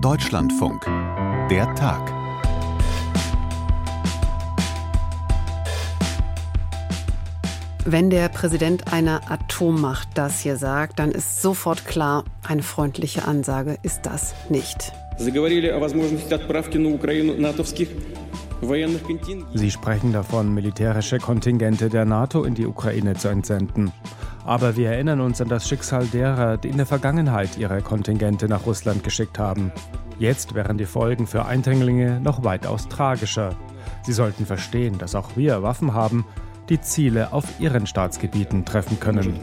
Deutschlandfunk. Der Tag. Wenn der Präsident einer Atommacht das hier sagt, dann ist sofort klar, eine freundliche Ansage ist das nicht. Sie sprechen davon, militärische Kontingente der NATO in die Ukraine zu entsenden. Aber wir erinnern uns an das Schicksal derer, die in der Vergangenheit ihre Kontingente nach Russland geschickt haben. Jetzt wären die Folgen für Eindringlinge noch weitaus tragischer. Sie sollten verstehen, dass auch wir Waffen haben, die Ziele auf ihren Staatsgebieten treffen können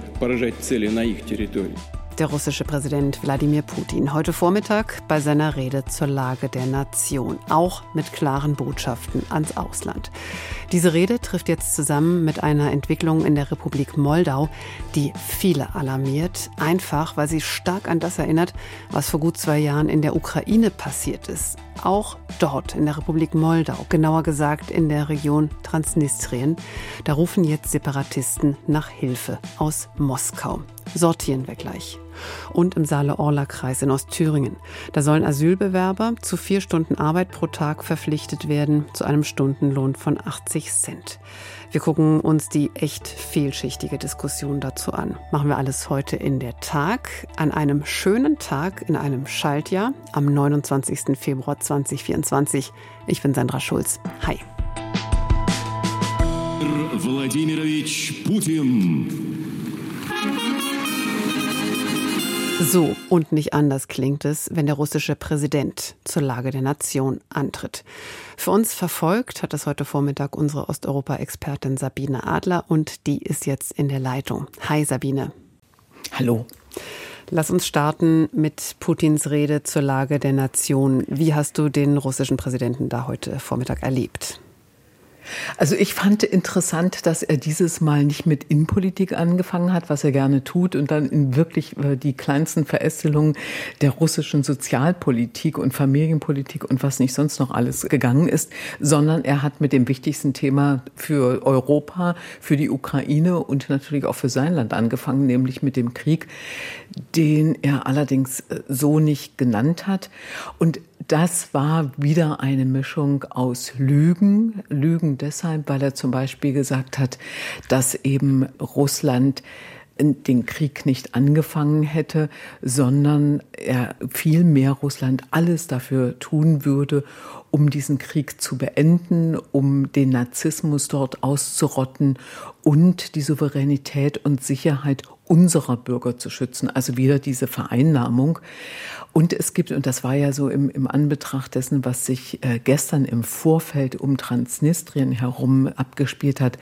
der russische Präsident Wladimir Putin heute Vormittag bei seiner Rede zur Lage der Nation, auch mit klaren Botschaften ans Ausland. Diese Rede trifft jetzt zusammen mit einer Entwicklung in der Republik Moldau, die viele alarmiert, einfach weil sie stark an das erinnert, was vor gut zwei Jahren in der Ukraine passiert ist. Auch dort in der Republik Moldau, genauer gesagt in der Region Transnistrien, da rufen jetzt Separatisten nach Hilfe aus Moskau. Sortieren wir gleich und im Saale-Orla-Kreis in Ostthüringen. Da sollen Asylbewerber zu vier Stunden Arbeit pro Tag verpflichtet werden, zu einem Stundenlohn von 80 Cent. Wir gucken uns die echt vielschichtige Diskussion dazu an. Machen wir alles heute in der Tag, an einem schönen Tag in einem Schaltjahr am 29. Februar 2024. Ich bin Sandra Schulz. Hi. Wladimirovich Putin. So und nicht anders klingt es, wenn der russische Präsident zur Lage der Nation antritt. Für uns verfolgt hat das heute Vormittag unsere Osteuropa-Expertin Sabine Adler und die ist jetzt in der Leitung. Hi Sabine. Hallo. Lass uns starten mit Putins Rede zur Lage der Nation. Wie hast du den russischen Präsidenten da heute Vormittag erlebt? Also ich fand interessant, dass er dieses Mal nicht mit Innenpolitik angefangen hat, was er gerne tut, und dann in wirklich äh, die kleinsten Verästelungen der russischen Sozialpolitik und Familienpolitik und was nicht sonst noch alles gegangen ist, sondern er hat mit dem wichtigsten Thema für Europa, für die Ukraine und natürlich auch für sein Land angefangen, nämlich mit dem Krieg, den er allerdings äh, so nicht genannt hat. Und das war wieder eine Mischung aus Lügen. Lügen deshalb, weil er zum Beispiel gesagt hat, dass eben Russland den Krieg nicht angefangen hätte, sondern er viel mehr Russland alles dafür tun würde, um diesen Krieg zu beenden, um den Narzissmus dort auszurotten und die Souveränität und Sicherheit unserer Bürger zu schützen. Also wieder diese Vereinnahmung. Und es gibt, und das war ja so im, im Anbetracht dessen, was sich äh, gestern im Vorfeld um Transnistrien herum abgespielt hat,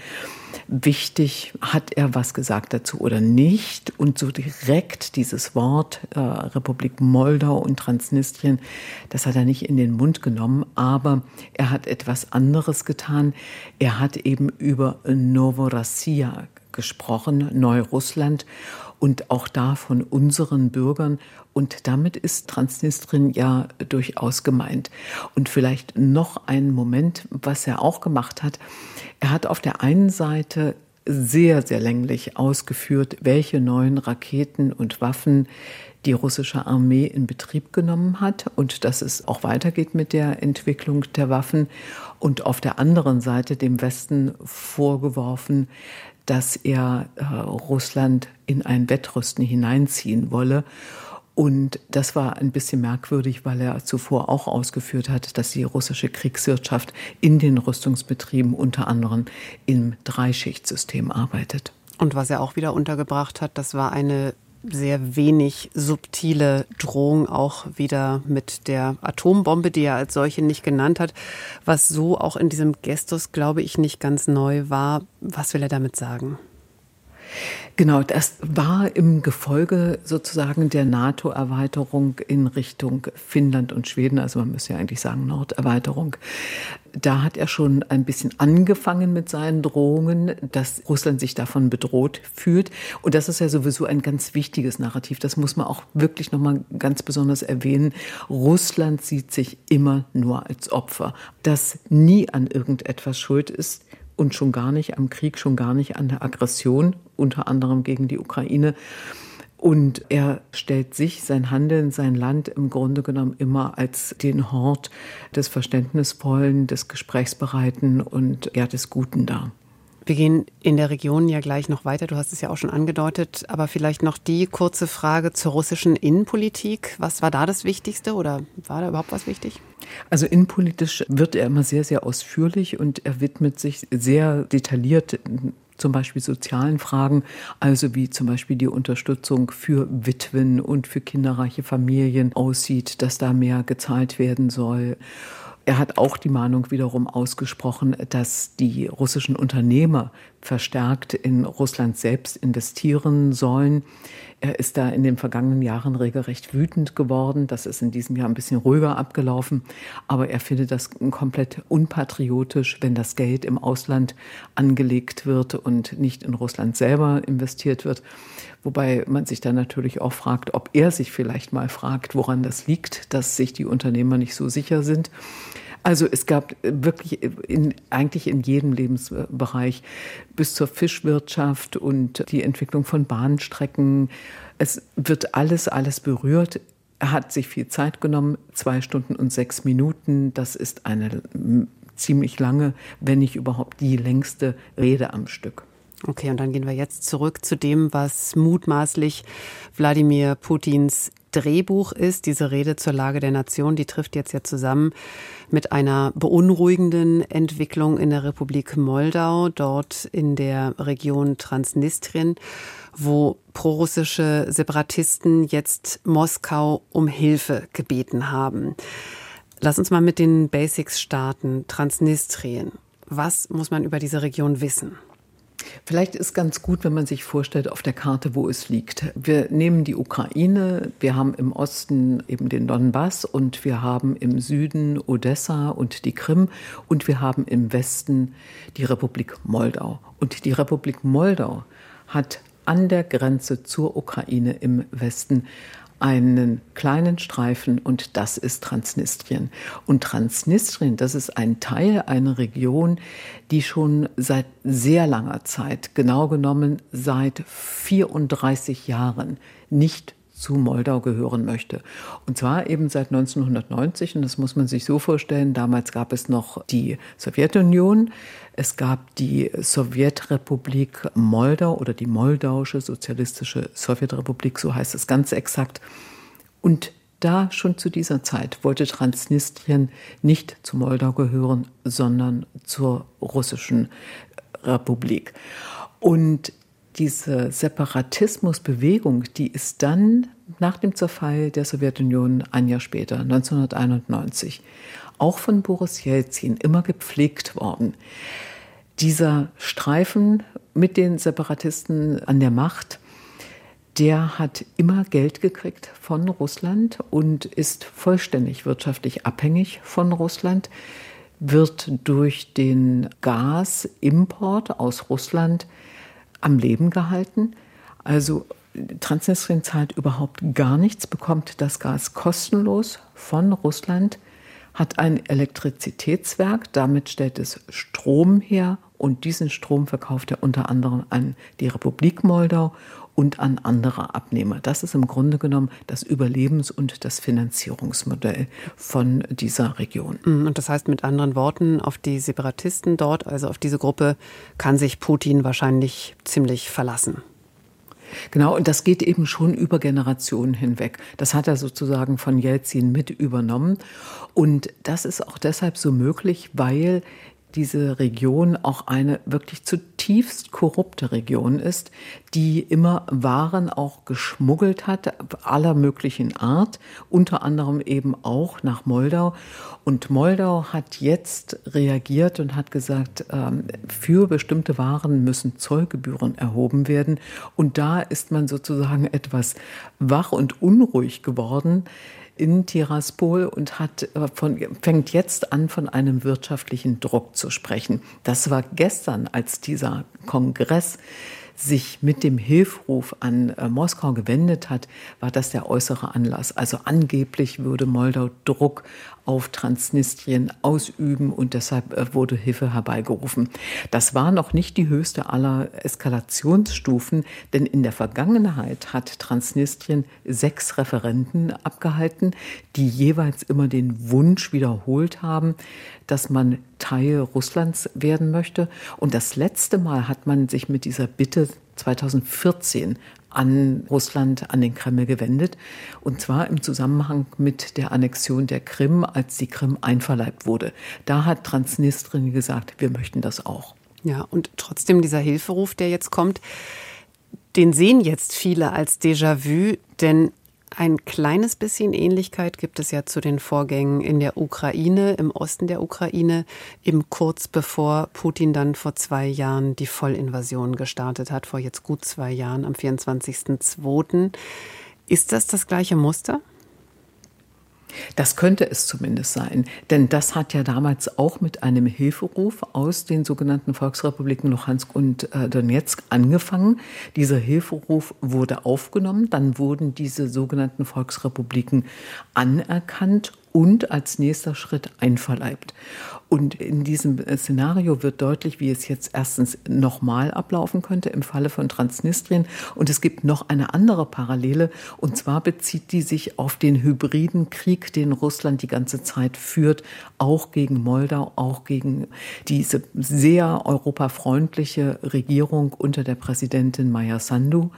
wichtig, hat er was gesagt dazu oder nicht? Und so direkt dieses Wort äh, Republik Moldau und Transnistrien, das hat er nicht in den Mund genommen, aber er hat etwas anderes getan. Er hat eben über Novorossiya gesprochen, Neurussland und auch da von unseren Bürgern. Und damit ist Transnistrien ja durchaus gemeint. Und vielleicht noch ein Moment, was er auch gemacht hat. Er hat auf der einen Seite sehr, sehr länglich ausgeführt, welche neuen Raketen und Waffen die russische Armee in Betrieb genommen hat und dass es auch weitergeht mit der Entwicklung der Waffen und auf der anderen Seite dem Westen vorgeworfen, dass er äh, Russland in ein Wettrüsten hineinziehen wolle. Und das war ein bisschen merkwürdig, weil er zuvor auch ausgeführt hat, dass die russische Kriegswirtschaft in den Rüstungsbetrieben unter anderem im Dreischichtsystem arbeitet. Und was er auch wieder untergebracht hat, das war eine sehr wenig subtile Drohung auch wieder mit der Atombombe, die er als solche nicht genannt hat, was so auch in diesem Gestus, glaube ich, nicht ganz neu war. Was will er damit sagen? Genau, das war im Gefolge sozusagen der NATO-Erweiterung in Richtung Finnland und Schweden, also man müsste ja eigentlich sagen Norderweiterung. Da hat er schon ein bisschen angefangen mit seinen Drohungen, dass Russland sich davon bedroht fühlt. Und das ist ja sowieso ein ganz wichtiges Narrativ. Das muss man auch wirklich nochmal ganz besonders erwähnen. Russland sieht sich immer nur als Opfer, das nie an irgendetwas schuld ist und schon gar nicht am Krieg, schon gar nicht an der Aggression, unter anderem gegen die Ukraine. Und er stellt sich, sein Handeln, sein Land im Grunde genommen immer als den Hort des Verständnisvollen, des Gesprächsbereiten und ja, des Guten dar. Wir gehen in der Region ja gleich noch weiter. Du hast es ja auch schon angedeutet. Aber vielleicht noch die kurze Frage zur russischen Innenpolitik. Was war da das Wichtigste oder war da überhaupt was wichtig? Also innenpolitisch wird er immer sehr, sehr ausführlich und er widmet sich sehr detailliert zum Beispiel sozialen Fragen, also wie zum Beispiel die Unterstützung für Witwen und für kinderreiche Familien aussieht, dass da mehr gezahlt werden soll. Er hat auch die Mahnung wiederum ausgesprochen, dass die russischen Unternehmer verstärkt in Russland selbst investieren sollen. Er ist da in den vergangenen Jahren regelrecht wütend geworden. Das ist in diesem Jahr ein bisschen ruhiger abgelaufen. Aber er findet das komplett unpatriotisch, wenn das Geld im Ausland angelegt wird und nicht in Russland selber investiert wird. Wobei man sich dann natürlich auch fragt, ob er sich vielleicht mal fragt, woran das liegt, dass sich die Unternehmer nicht so sicher sind. Also es gab wirklich in, eigentlich in jedem Lebensbereich bis zur Fischwirtschaft und die Entwicklung von Bahnstrecken. Es wird alles, alles berührt. Er hat sich viel Zeit genommen, zwei Stunden und sechs Minuten. Das ist eine ziemlich lange, wenn nicht überhaupt die längste Rede am Stück. Okay, und dann gehen wir jetzt zurück zu dem, was mutmaßlich Wladimir Putins Drehbuch ist. Diese Rede zur Lage der Nation, die trifft jetzt ja zusammen mit einer beunruhigenden Entwicklung in der Republik Moldau, dort in der Region Transnistrien, wo prorussische Separatisten jetzt Moskau um Hilfe gebeten haben. Lass uns mal mit den Basics starten. Transnistrien. Was muss man über diese Region wissen? Vielleicht ist ganz gut, wenn man sich vorstellt auf der Karte, wo es liegt. Wir nehmen die Ukraine, wir haben im Osten eben den Donbass und wir haben im Süden Odessa und die Krim und wir haben im Westen die Republik Moldau. Und die Republik Moldau hat an der Grenze zur Ukraine im Westen einen kleinen Streifen und das ist Transnistrien. Und Transnistrien, das ist ein Teil einer Region, die schon seit sehr langer Zeit, genau genommen seit 34 Jahren, nicht zu Moldau gehören möchte. Und zwar eben seit 1990, und das muss man sich so vorstellen, damals gab es noch die Sowjetunion, es gab die Sowjetrepublik Moldau oder die Moldauische Sozialistische Sowjetrepublik, so heißt es ganz exakt. Und da schon zu dieser Zeit wollte Transnistrien nicht zu Moldau gehören, sondern zur russischen Republik. Und diese Separatismusbewegung, die ist dann nach dem Zerfall der Sowjetunion ein Jahr später, 1991, auch von Boris Jelzin immer gepflegt worden. Dieser Streifen mit den Separatisten an der Macht, der hat immer Geld gekriegt von Russland und ist vollständig wirtschaftlich abhängig von Russland, wird durch den Gasimport aus Russland am Leben gehalten. Also Transnistrien zahlt überhaupt gar nichts, bekommt das Gas kostenlos von Russland hat ein Elektrizitätswerk, damit stellt es Strom her und diesen Strom verkauft er unter anderem an die Republik Moldau und an andere Abnehmer. Das ist im Grunde genommen das Überlebens- und das Finanzierungsmodell von dieser Region. Mm, und das heißt mit anderen Worten, auf die Separatisten dort, also auf diese Gruppe, kann sich Putin wahrscheinlich ziemlich verlassen. Genau, und das geht eben schon über Generationen hinweg. Das hat er sozusagen von Jelzin mit übernommen. Und das ist auch deshalb so möglich, weil diese Region auch eine wirklich zutiefst korrupte Region ist, die immer Waren auch geschmuggelt hat, aller möglichen Art, unter anderem eben auch nach Moldau. Und Moldau hat jetzt reagiert und hat gesagt, ähm, für bestimmte Waren müssen Zollgebühren erhoben werden. Und da ist man sozusagen etwas wach und unruhig geworden in Tiraspol und hat äh, von, fängt jetzt an, von einem wirtschaftlichen Druck zu sprechen. Das war gestern, als dieser Kongress sich mit dem Hilfruf an äh, Moskau gewendet hat, war das der äußere Anlass. Also angeblich würde Moldau Druck auf Transnistrien ausüben und deshalb äh, wurde Hilfe herbeigerufen. Das war noch nicht die höchste aller Eskalationsstufen, denn in der Vergangenheit hat Transnistrien sechs Referenten abgehalten, die jeweils immer den Wunsch wiederholt haben, dass man Teil Russlands werden möchte. Und das letzte Mal hat man sich mit dieser Bitte 2014 an Russland, an den Kreml gewendet. Und zwar im Zusammenhang mit der Annexion der Krim, als die Krim einverleibt wurde. Da hat Transnistrien gesagt, wir möchten das auch. Ja, und trotzdem dieser Hilferuf, der jetzt kommt, den sehen jetzt viele als Déjà-vu, denn ein kleines bisschen Ähnlichkeit gibt es ja zu den Vorgängen in der Ukraine, im Osten der Ukraine, eben kurz bevor Putin dann vor zwei Jahren die Vollinvasion gestartet hat, vor jetzt gut zwei Jahren, am 24.02. Ist das das gleiche Muster? Das könnte es zumindest sein, denn das hat ja damals auch mit einem Hilferuf aus den sogenannten Volksrepubliken Luhansk und äh, Donetsk angefangen. Dieser Hilferuf wurde aufgenommen, dann wurden diese sogenannten Volksrepubliken anerkannt und als nächster Schritt einverleibt. Und in diesem äh, Szenario wird deutlich, wie es jetzt erstens nochmal ablaufen könnte im Falle von Transnistrien. Und es gibt noch eine andere Parallele. Und zwar bezieht die sich auf den hybriden Krieg, den Russland die ganze Zeit führt, auch gegen Moldau, auch gegen diese sehr europafreundliche Regierung unter der Präsidentin Maya Sandu.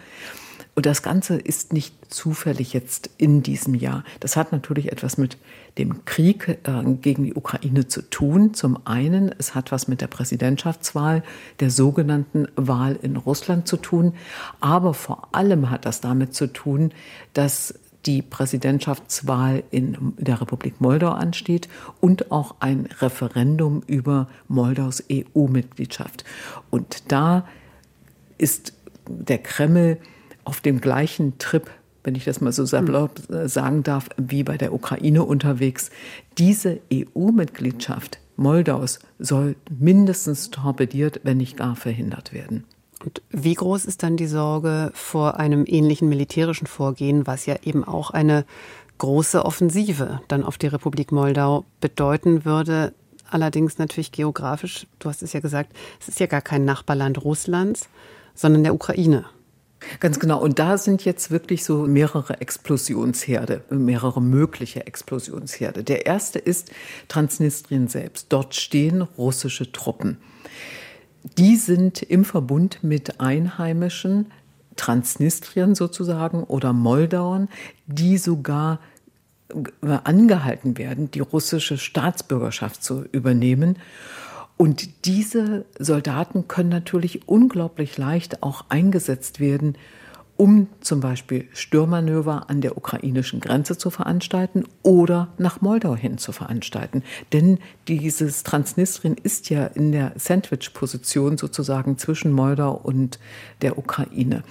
Und das Ganze ist nicht zufällig jetzt in diesem Jahr. Das hat natürlich etwas mit dem Krieg äh, gegen die Ukraine zu tun. Zum einen, es hat was mit der Präsidentschaftswahl, der sogenannten Wahl in Russland zu tun. Aber vor allem hat das damit zu tun, dass die Präsidentschaftswahl in der Republik Moldau ansteht und auch ein Referendum über Moldaus EU-Mitgliedschaft. Und da ist der Kreml auf dem gleichen Trip, wenn ich das mal so salopp hm. sagen darf, wie bei der Ukraine unterwegs. Diese EU-Mitgliedschaft Moldaus soll mindestens torpediert, wenn nicht gar verhindert werden. Und wie groß ist dann die Sorge vor einem ähnlichen militärischen Vorgehen, was ja eben auch eine große Offensive dann auf die Republik Moldau bedeuten würde? Allerdings natürlich geografisch, du hast es ja gesagt, es ist ja gar kein Nachbarland Russlands, sondern der Ukraine. Ganz genau. Und da sind jetzt wirklich so mehrere Explosionsherde, mehrere mögliche Explosionsherde. Der erste ist Transnistrien selbst. Dort stehen russische Truppen. Die sind im Verbund mit Einheimischen, Transnistrien sozusagen oder Moldauern, die sogar angehalten werden, die russische Staatsbürgerschaft zu übernehmen. Und diese Soldaten können natürlich unglaublich leicht auch eingesetzt werden, um zum Beispiel Stürmanöver an der ukrainischen Grenze zu veranstalten oder nach Moldau hin zu veranstalten. Denn dieses Transnistrien ist ja in der Sandwich-Position sozusagen zwischen Moldau und der Ukraine.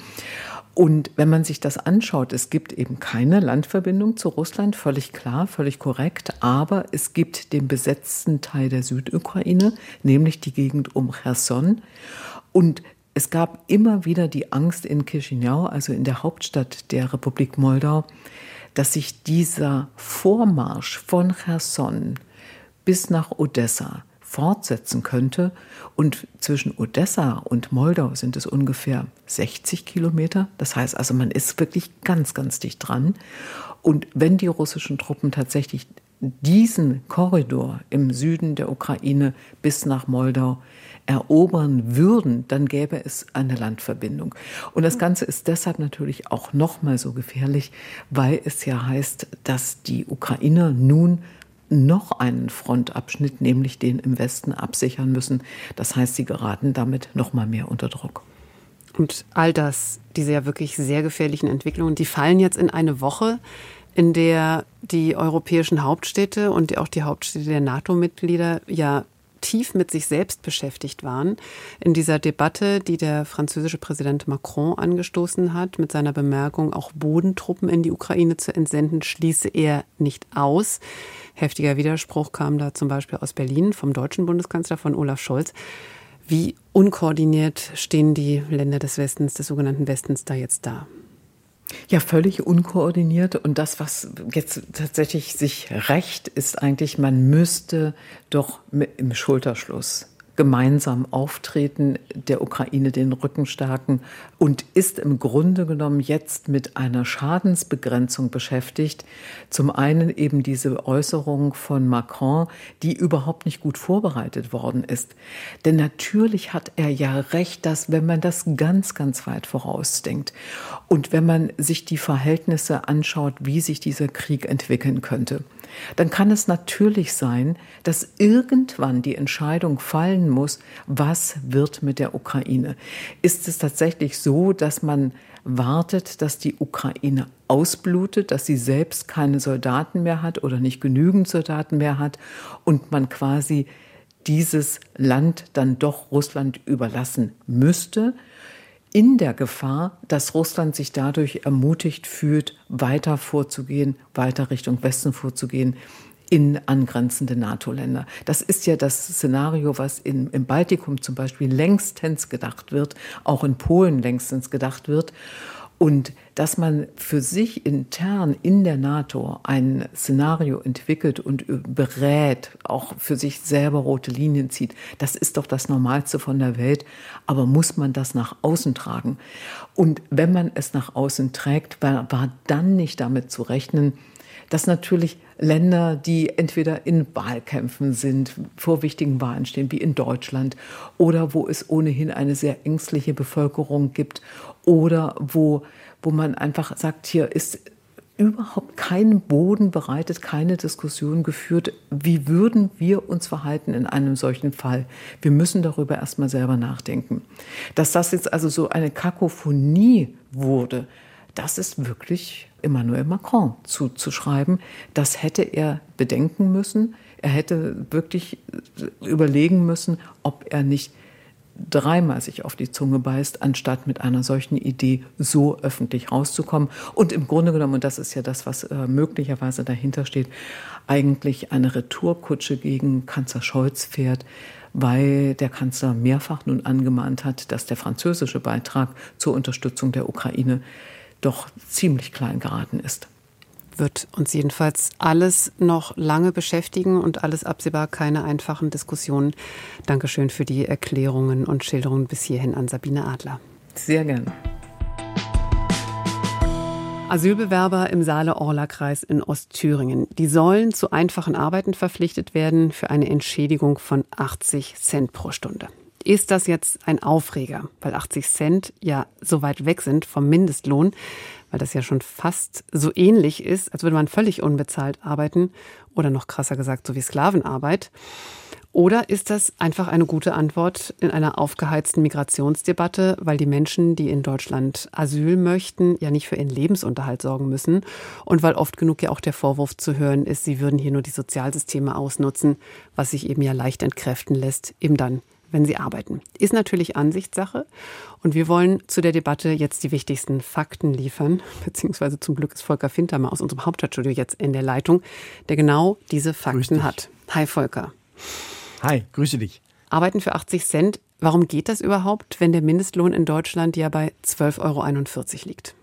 Und wenn man sich das anschaut, es gibt eben keine Landverbindung zu Russland, völlig klar, völlig korrekt, aber es gibt den besetzten Teil der Südukraine, nämlich die Gegend um Cherson. Und es gab immer wieder die Angst in Chisinau, also in der Hauptstadt der Republik Moldau, dass sich dieser Vormarsch von Cherson bis nach Odessa fortsetzen könnte. Und zwischen Odessa und Moldau sind es ungefähr 60 Kilometer. Das heißt also, man ist wirklich ganz, ganz dicht dran. Und wenn die russischen Truppen tatsächlich diesen Korridor im Süden der Ukraine bis nach Moldau erobern würden, dann gäbe es eine Landverbindung. Und das Ganze ist deshalb natürlich auch noch mal so gefährlich, weil es ja heißt, dass die Ukrainer nun noch einen Frontabschnitt, nämlich den im Westen, absichern müssen. Das heißt, sie geraten damit noch mal mehr unter Druck. Und all das, diese ja wirklich sehr gefährlichen Entwicklungen, die fallen jetzt in eine Woche, in der die europäischen Hauptstädte und auch die Hauptstädte der NATO-Mitglieder ja tief mit sich selbst beschäftigt waren. In dieser Debatte, die der französische Präsident Macron angestoßen hat, mit seiner Bemerkung, auch Bodentruppen in die Ukraine zu entsenden, schließe er nicht aus. Heftiger Widerspruch kam da zum Beispiel aus Berlin vom deutschen Bundeskanzler von Olaf Scholz. Wie unkoordiniert stehen die Länder des Westens, des sogenannten Westens, da jetzt da? Ja, völlig unkoordiniert. Und das, was jetzt tatsächlich sich rächt, ist eigentlich, man müsste doch im Schulterschluss gemeinsam auftreten, der Ukraine den Rücken stärken und ist im Grunde genommen jetzt mit einer Schadensbegrenzung beschäftigt. Zum einen eben diese Äußerung von Macron, die überhaupt nicht gut vorbereitet worden ist. Denn natürlich hat er ja recht, dass wenn man das ganz, ganz weit vorausdenkt und wenn man sich die Verhältnisse anschaut, wie sich dieser Krieg entwickeln könnte, dann kann es natürlich sein, dass irgendwann die Entscheidung fallen muss, was wird mit der Ukraine. Ist es tatsächlich so, dass man wartet, dass die Ukraine ausblutet, dass sie selbst keine Soldaten mehr hat oder nicht genügend Soldaten mehr hat und man quasi dieses Land dann doch Russland überlassen müsste? In der Gefahr, dass Russland sich dadurch ermutigt fühlt, weiter vorzugehen, weiter Richtung Westen vorzugehen in angrenzende NATO-Länder. Das ist ja das Szenario, was in, im Baltikum zum Beispiel längstens gedacht wird, auch in Polen längstens gedacht wird. Und dass man für sich intern in der NATO ein Szenario entwickelt und berät, auch für sich selber rote Linien zieht, das ist doch das Normalste von der Welt. Aber muss man das nach außen tragen? Und wenn man es nach außen trägt, war, war dann nicht damit zu rechnen, dass natürlich Länder, die entweder in Wahlkämpfen sind, vor wichtigen Wahlen stehen, wie in Deutschland, oder wo es ohnehin eine sehr ängstliche Bevölkerung gibt, oder wo, wo man einfach sagt, hier ist überhaupt kein Boden bereitet, keine Diskussion geführt, wie würden wir uns verhalten in einem solchen Fall. Wir müssen darüber erstmal selber nachdenken. Dass das jetzt also so eine Kakophonie wurde, das ist wirklich Emmanuel Macron zuzuschreiben. Das hätte er bedenken müssen. Er hätte wirklich überlegen müssen, ob er nicht dreimal sich auf die Zunge beißt, anstatt mit einer solchen Idee so öffentlich rauszukommen. Und im Grunde genommen, und das ist ja das, was äh, möglicherweise dahinter steht, eigentlich eine Retourkutsche gegen Kanzler Scholz fährt, weil der Kanzler mehrfach nun angemahnt hat, dass der französische Beitrag zur Unterstützung der Ukraine doch ziemlich klein geraten ist. Wird uns jedenfalls alles noch lange beschäftigen und alles absehbar keine einfachen Diskussionen. Dankeschön für die Erklärungen und Schilderungen bis hierhin an Sabine Adler. Sehr gerne. Asylbewerber im Saale-Orla-Kreis in Ostthüringen. Die sollen zu einfachen Arbeiten verpflichtet werden für eine Entschädigung von 80 Cent pro Stunde. Ist das jetzt ein Aufreger, weil 80 Cent ja so weit weg sind vom Mindestlohn, weil das ja schon fast so ähnlich ist, als würde man völlig unbezahlt arbeiten oder noch krasser gesagt, so wie Sklavenarbeit? Oder ist das einfach eine gute Antwort in einer aufgeheizten Migrationsdebatte, weil die Menschen, die in Deutschland Asyl möchten, ja nicht für ihren Lebensunterhalt sorgen müssen und weil oft genug ja auch der Vorwurf zu hören ist, sie würden hier nur die Sozialsysteme ausnutzen, was sich eben ja leicht entkräften lässt, eben dann, wenn sie arbeiten. Ist natürlich Ansichtssache. Und wir wollen zu der Debatte jetzt die wichtigsten Fakten liefern, beziehungsweise zum Glück ist Volker Fintermer aus unserem Hauptstadtstudio jetzt in der Leitung, der genau diese Fakten hat. Hi Volker. Hi, grüße dich. Arbeiten für 80 Cent. Warum geht das überhaupt, wenn der Mindestlohn in Deutschland ja bei 12,41 Euro liegt?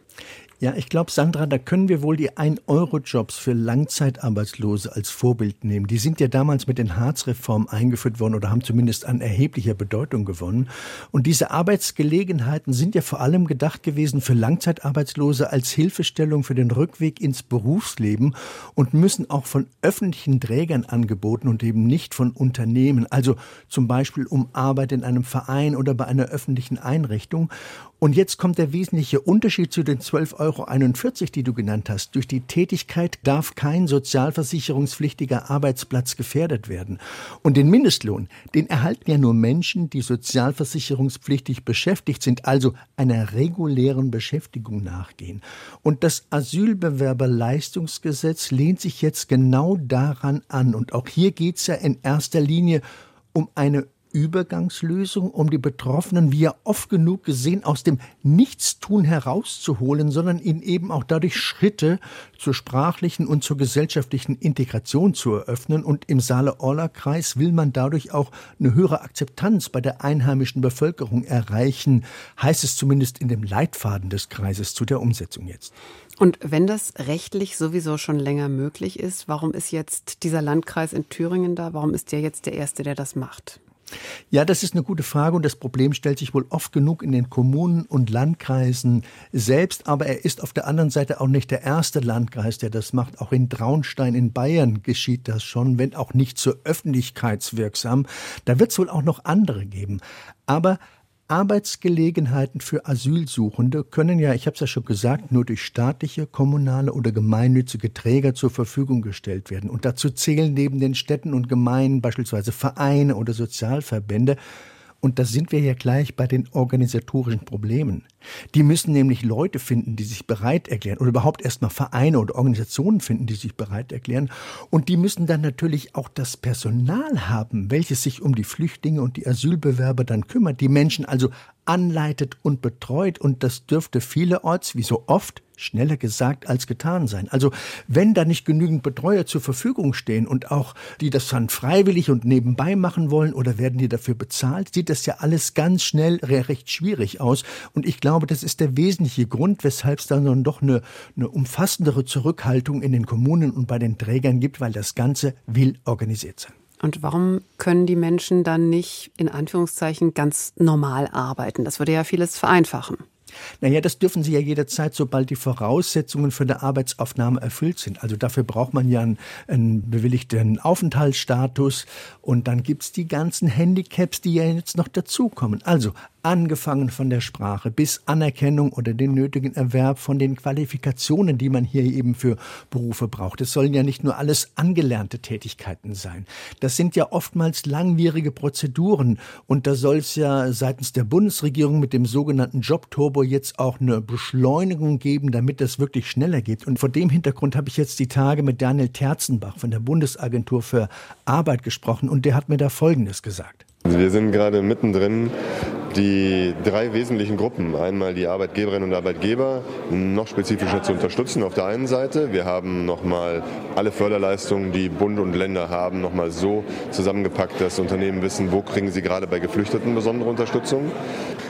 Ja, ich glaube, Sandra, da können wir wohl die 1-Euro-Jobs für Langzeitarbeitslose als Vorbild nehmen. Die sind ja damals mit den Harz-Reformen eingeführt worden oder haben zumindest an erheblicher Bedeutung gewonnen. Und diese Arbeitsgelegenheiten sind ja vor allem gedacht gewesen für Langzeitarbeitslose als Hilfestellung für den Rückweg ins Berufsleben und müssen auch von öffentlichen Trägern angeboten und eben nicht von Unternehmen. Also zum Beispiel um Arbeit in einem Verein oder bei einer öffentlichen Einrichtung. Und jetzt kommt der wesentliche Unterschied zu den 12,41 Euro, die du genannt hast. Durch die Tätigkeit darf kein sozialversicherungspflichtiger Arbeitsplatz gefährdet werden. Und den Mindestlohn, den erhalten ja nur Menschen, die sozialversicherungspflichtig beschäftigt sind, also einer regulären Beschäftigung nachgehen. Und das Asylbewerberleistungsgesetz lehnt sich jetzt genau daran an. Und auch hier geht es ja in erster Linie um eine Übergangslösung, um die Betroffenen, wie ja oft genug gesehen, aus dem Nichtstun herauszuholen, sondern ihnen eben auch dadurch Schritte zur sprachlichen und zur gesellschaftlichen Integration zu eröffnen. Und im Saale-Orla-Kreis will man dadurch auch eine höhere Akzeptanz bei der einheimischen Bevölkerung erreichen, heißt es zumindest in dem Leitfaden des Kreises zu der Umsetzung jetzt. Und wenn das rechtlich sowieso schon länger möglich ist, warum ist jetzt dieser Landkreis in Thüringen da? Warum ist der jetzt der Erste, der das macht? Ja, das ist eine gute Frage und das Problem stellt sich wohl oft genug in den Kommunen und Landkreisen selbst, aber er ist auf der anderen Seite auch nicht der erste Landkreis, der das macht. Auch in Traunstein in Bayern geschieht das schon, wenn auch nicht so öffentlichkeitswirksam. Da wird es wohl auch noch andere geben. Aber Arbeitsgelegenheiten für Asylsuchende können ja, ich habe es ja schon gesagt, nur durch staatliche, kommunale oder gemeinnützige Träger zur Verfügung gestellt werden. Und dazu zählen neben den Städten und Gemeinden beispielsweise Vereine oder Sozialverbände. Und da sind wir ja gleich bei den organisatorischen Problemen. Die müssen nämlich Leute finden, die sich bereit erklären oder überhaupt erstmal Vereine oder Organisationen finden, die sich bereit erklären. Und die müssen dann natürlich auch das Personal haben, welches sich um die Flüchtlinge und die Asylbewerber dann kümmert, die Menschen also anleitet und betreut. Und das dürfte vielerorts, wie so oft, schneller gesagt als getan sein. Also wenn da nicht genügend Betreuer zur Verfügung stehen und auch die das dann freiwillig und nebenbei machen wollen oder werden die dafür bezahlt, sieht das ja alles ganz schnell recht schwierig aus. Und ich glaube, das ist der wesentliche Grund, weshalb es dann doch eine, eine umfassendere Zurückhaltung in den Kommunen und bei den Trägern gibt, weil das Ganze will organisiert sein. Und warum können die Menschen dann nicht in Anführungszeichen ganz normal arbeiten? Das würde ja vieles vereinfachen. Naja, das dürfen Sie ja jederzeit, sobald die Voraussetzungen für eine Arbeitsaufnahme erfüllt sind. Also dafür braucht man ja einen, einen bewilligten Aufenthaltsstatus und dann gibt es die ganzen Handicaps, die ja jetzt noch dazukommen. Also angefangen von der Sprache bis Anerkennung oder den nötigen Erwerb von den Qualifikationen, die man hier eben für Berufe braucht. Es sollen ja nicht nur alles angelernte Tätigkeiten sein. Das sind ja oftmals langwierige Prozeduren und da soll es ja seitens der Bundesregierung mit dem sogenannten Jobturbo jetzt auch eine Beschleunigung geben, damit das wirklich schneller geht. Und vor dem Hintergrund habe ich jetzt die Tage mit Daniel Terzenbach von der Bundesagentur für Arbeit gesprochen und der hat mir da Folgendes gesagt. Wir sind gerade mittendrin die drei wesentlichen Gruppen, einmal die Arbeitgeberinnen und Arbeitgeber, noch spezifischer zu unterstützen auf der einen Seite. Wir haben nochmal alle Förderleistungen, die Bund und Länder haben, nochmal so zusammengepackt, dass Unternehmen wissen, wo kriegen sie gerade bei Geflüchteten besondere Unterstützung.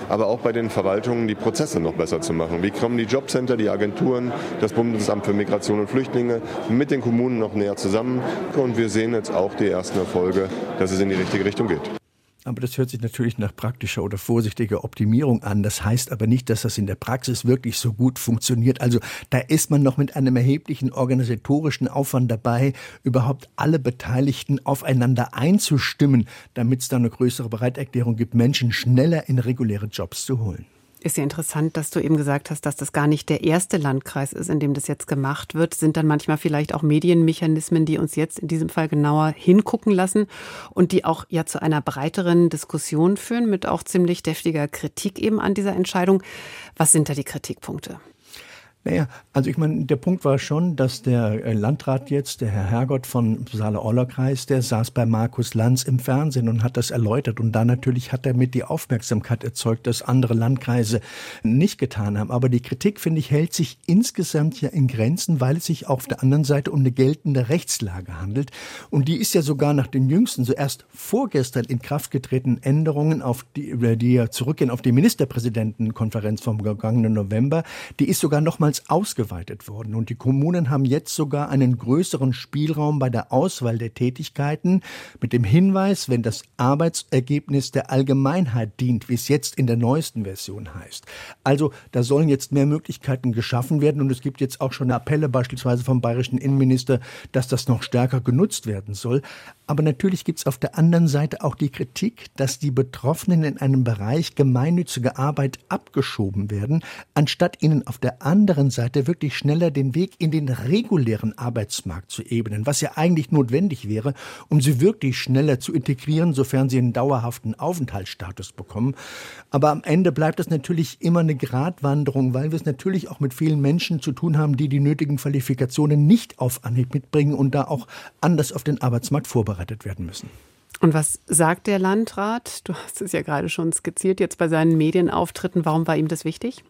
Aber auch bei den Verwaltungen die Prozesse noch besser zu machen. Wie kommen die Jobcenter, die Agenturen, das Bundesamt für Migration und Flüchtlinge mit den Kommunen noch näher zusammen? Und wir sehen jetzt auch die ersten Erfolge, dass es in die richtige Richtung geht. Aber das hört sich natürlich nach praktischer oder vorsichtiger Optimierung an. Das heißt aber nicht, dass das in der Praxis wirklich so gut funktioniert. Also da ist man noch mit einem erheblichen organisatorischen Aufwand dabei, überhaupt alle Beteiligten aufeinander einzustimmen, damit es da eine größere Bereiterklärung gibt, Menschen schneller in reguläre Jobs zu holen. Ist ja interessant, dass du eben gesagt hast, dass das gar nicht der erste Landkreis ist, in dem das jetzt gemacht wird. Sind dann manchmal vielleicht auch Medienmechanismen, die uns jetzt in diesem Fall genauer hingucken lassen und die auch ja zu einer breiteren Diskussion führen mit auch ziemlich deftiger Kritik eben an dieser Entscheidung. Was sind da die Kritikpunkte? Naja, also ich meine, der Punkt war schon, dass der äh, Landrat jetzt, der Herr Hergott von Saale-Orler-Kreis, der saß bei Markus Lanz im Fernsehen und hat das erläutert. Und da natürlich hat er mit die Aufmerksamkeit erzeugt, dass andere Landkreise nicht getan haben. Aber die Kritik, finde ich, hält sich insgesamt ja in Grenzen, weil es sich auf der anderen Seite um eine geltende Rechtslage handelt. Und die ist ja sogar nach den jüngsten, so erst vorgestern in Kraft getretenen Änderungen, auf die, die ja zurückgehen auf die Ministerpräsidentenkonferenz vom vergangenen November, die ist sogar noch mal damals ausgeweitet worden. Und die Kommunen haben jetzt sogar einen größeren Spielraum bei der Auswahl der Tätigkeiten mit dem Hinweis, wenn das Arbeitsergebnis der Allgemeinheit dient, wie es jetzt in der neuesten Version heißt. Also da sollen jetzt mehr Möglichkeiten geschaffen werden und es gibt jetzt auch schon Appelle beispielsweise vom bayerischen Innenminister, dass das noch stärker genutzt werden soll. Aber natürlich gibt es auf der anderen Seite auch die Kritik, dass die Betroffenen in einem Bereich gemeinnützige Arbeit abgeschoben werden, anstatt ihnen auf der anderen Seite wirklich schneller den Weg in den regulären Arbeitsmarkt zu ebnen, was ja eigentlich notwendig wäre, um sie wirklich schneller zu integrieren, sofern sie einen dauerhaften Aufenthaltsstatus bekommen. Aber am Ende bleibt es natürlich immer eine Gratwanderung, weil wir es natürlich auch mit vielen Menschen zu tun haben, die die nötigen Qualifikationen nicht auf Anhieb mitbringen und da auch anders auf den Arbeitsmarkt vorbereitet werden müssen. Und was sagt der Landrat? Du hast es ja gerade schon skizziert, jetzt bei seinen Medienauftritten. Warum war ihm das wichtig?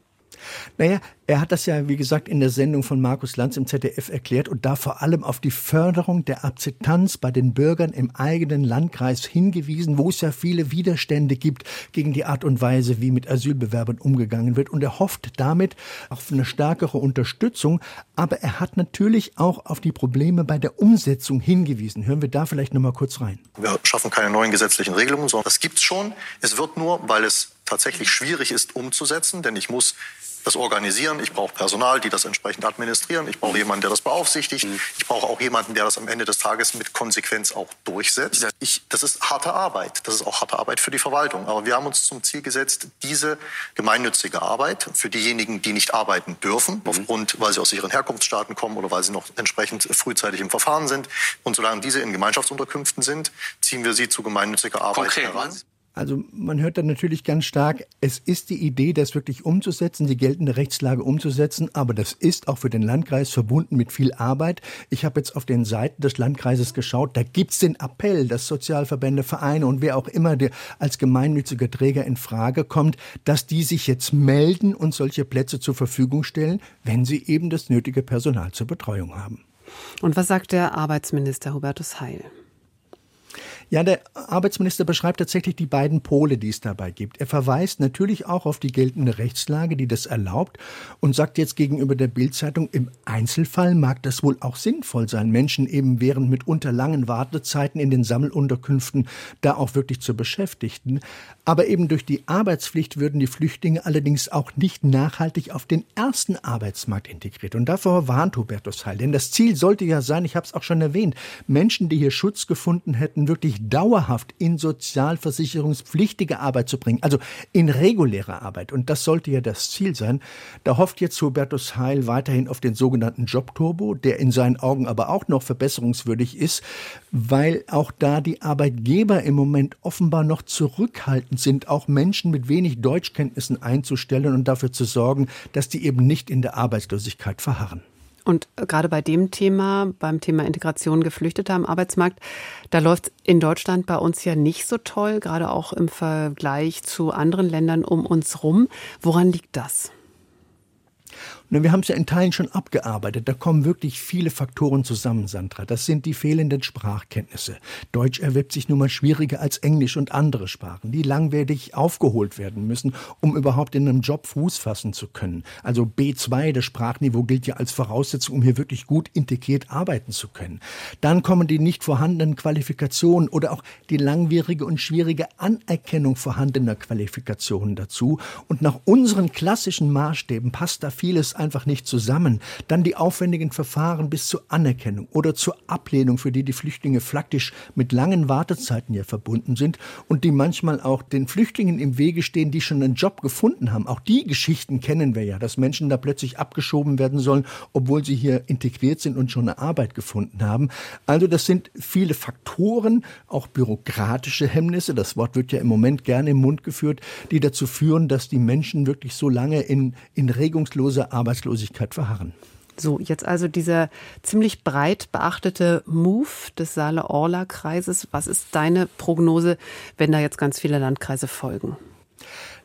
Naja, er hat das ja, wie gesagt, in der Sendung von Markus Lanz im ZDF erklärt und da vor allem auf die Förderung der Akzeptanz bei den Bürgern im eigenen Landkreis hingewiesen, wo es ja viele Widerstände gibt gegen die Art und Weise, wie mit Asylbewerbern umgegangen wird. Und er hofft damit auf eine stärkere Unterstützung. Aber er hat natürlich auch auf die Probleme bei der Umsetzung hingewiesen. Hören wir da vielleicht noch mal kurz rein. Wir schaffen keine neuen gesetzlichen Regelungen, sondern das gibt es schon. Es wird nur, weil es tatsächlich schwierig ist umzusetzen, denn ich muss das organisieren. Ich brauche Personal, die das entsprechend administrieren. Ich brauche jemanden, der das beaufsichtigt. Mhm. Ich brauche auch jemanden, der das am Ende des Tages mit Konsequenz auch durchsetzt. Ich, das ist harte Arbeit. Das ist auch harte Arbeit für die Verwaltung. Aber wir haben uns zum Ziel gesetzt, diese gemeinnützige Arbeit für diejenigen, die nicht arbeiten dürfen, mhm. aufgrund, weil sie aus ihren Herkunftsstaaten kommen oder weil sie noch entsprechend frühzeitig im Verfahren sind. Und solange diese in Gemeinschaftsunterkünften sind, ziehen wir sie zu gemeinnütziger Arbeit Konkret, heran. Also man hört dann natürlich ganz stark, es ist die Idee, das wirklich umzusetzen, die geltende Rechtslage umzusetzen, aber das ist auch für den Landkreis verbunden mit viel Arbeit. Ich habe jetzt auf den Seiten des Landkreises geschaut, da gibt's den Appell, dass Sozialverbände, Vereine und wer auch immer der als gemeinnütziger Träger in Frage kommt, dass die sich jetzt melden und solche Plätze zur Verfügung stellen, wenn sie eben das nötige Personal zur Betreuung haben. Und was sagt der Arbeitsminister Hubertus Heil? Ja, der Arbeitsminister beschreibt tatsächlich die beiden Pole, die es dabei gibt. Er verweist natürlich auch auf die geltende Rechtslage, die das erlaubt und sagt jetzt gegenüber der Bildzeitung, im Einzelfall mag das wohl auch sinnvoll sein, Menschen eben während mitunter langen Wartezeiten in den Sammelunterkünften da auch wirklich zu beschäftigen. Aber eben durch die Arbeitspflicht würden die Flüchtlinge allerdings auch nicht nachhaltig auf den ersten Arbeitsmarkt integriert. Und davor warnt Hubertus Heil. Denn das Ziel sollte ja sein, ich habe es auch schon erwähnt, Menschen, die hier Schutz gefunden hätten, wirklich dauerhaft in sozialversicherungspflichtige Arbeit zu bringen, also in reguläre Arbeit. Und das sollte ja das Ziel sein. Da hofft jetzt Hubertus Heil weiterhin auf den sogenannten Jobturbo, der in seinen Augen aber auch noch verbesserungswürdig ist, weil auch da die Arbeitgeber im Moment offenbar noch zurückhaltend sind, auch Menschen mit wenig Deutschkenntnissen einzustellen und dafür zu sorgen, dass die eben nicht in der Arbeitslosigkeit verharren. Und gerade bei dem Thema, beim Thema Integration Geflüchteter am Arbeitsmarkt, da läuft es in Deutschland bei uns ja nicht so toll, gerade auch im Vergleich zu anderen Ländern um uns rum. Woran liegt das? Wir haben es ja in Teilen schon abgearbeitet. Da kommen wirklich viele Faktoren zusammen, Sandra. Das sind die fehlenden Sprachkenntnisse. Deutsch erwirbt sich nun mal schwieriger als Englisch und andere Sprachen, die langwierig aufgeholt werden müssen, um überhaupt in einem Job Fuß fassen zu können. Also B2, das Sprachniveau gilt ja als Voraussetzung, um hier wirklich gut integriert arbeiten zu können. Dann kommen die nicht vorhandenen Qualifikationen oder auch die langwierige und schwierige Anerkennung vorhandener Qualifikationen dazu. Und nach unseren klassischen Maßstäben passt da vieles einfach nicht zusammen. Dann die aufwendigen Verfahren bis zur Anerkennung oder zur Ablehnung, für die die Flüchtlinge faktisch mit langen Wartezeiten ja verbunden sind und die manchmal auch den Flüchtlingen im Wege stehen, die schon einen Job gefunden haben. Auch die Geschichten kennen wir ja, dass Menschen da plötzlich abgeschoben werden sollen, obwohl sie hier integriert sind und schon eine Arbeit gefunden haben. Also das sind viele Faktoren, auch bürokratische Hemmnisse, das Wort wird ja im Moment gerne im Mund geführt, die dazu führen, dass die Menschen wirklich so lange in, in regungsloser Arbeit Arbeitslosigkeit verharren. So, jetzt also dieser ziemlich breit beachtete Move des Saale-Orla-Kreises. Was ist deine Prognose, wenn da jetzt ganz viele Landkreise folgen?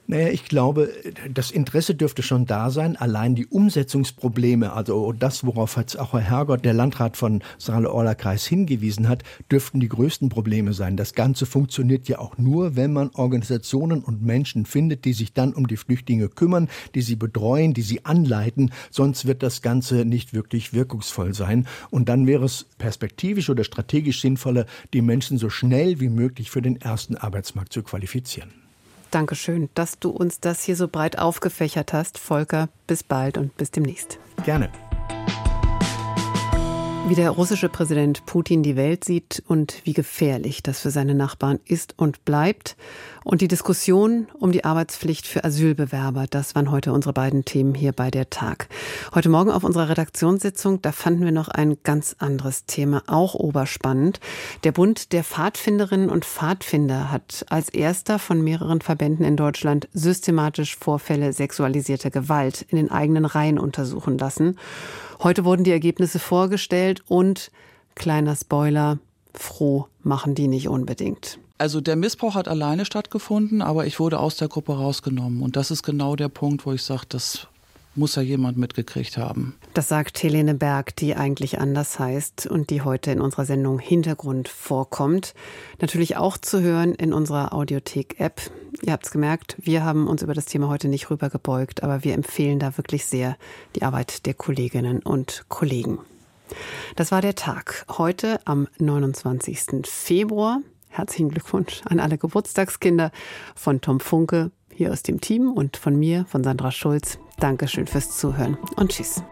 Naja, ich glaube, das Interesse dürfte schon da sein. Allein die Umsetzungsprobleme, also das, worauf jetzt auch Herr Hergott, der Landrat von Saale-Orla-Kreis hingewiesen hat, dürften die größten Probleme sein. Das Ganze funktioniert ja auch nur, wenn man Organisationen und Menschen findet, die sich dann um die Flüchtlinge kümmern, die sie betreuen, die sie anleiten. Sonst wird das Ganze nicht wirklich wirkungsvoll sein. Und dann wäre es perspektivisch oder strategisch sinnvoller, die Menschen so schnell wie möglich für den ersten Arbeitsmarkt zu qualifizieren. Dankeschön, dass du uns das hier so breit aufgefächert hast. Volker, bis bald und bis demnächst. Gerne wie der russische Präsident Putin die Welt sieht und wie gefährlich das für seine Nachbarn ist und bleibt. Und die Diskussion um die Arbeitspflicht für Asylbewerber, das waren heute unsere beiden Themen hier bei der Tag. Heute Morgen auf unserer Redaktionssitzung, da fanden wir noch ein ganz anderes Thema, auch oberspannend. Der Bund der Pfadfinderinnen und Pfadfinder hat als erster von mehreren Verbänden in Deutschland systematisch Vorfälle sexualisierter Gewalt in den eigenen Reihen untersuchen lassen. Heute wurden die Ergebnisse vorgestellt und, kleiner Spoiler, froh machen die nicht unbedingt. Also der Missbrauch hat alleine stattgefunden, aber ich wurde aus der Gruppe rausgenommen. Und das ist genau der Punkt, wo ich sage, das muss ja jemand mitgekriegt haben. Das sagt Helene Berg, die eigentlich anders heißt und die heute in unserer Sendung Hintergrund vorkommt. Natürlich auch zu hören in unserer Audiothek-App. Ihr habt es gemerkt, wir haben uns über das Thema heute nicht rübergebeugt, aber wir empfehlen da wirklich sehr die Arbeit der Kolleginnen und Kollegen. Das war der Tag. Heute am 29. Februar. Herzlichen Glückwunsch an alle Geburtstagskinder von Tom Funke hier aus dem Team und von mir, von Sandra Schulz. Dankeschön fürs Zuhören und tschüss.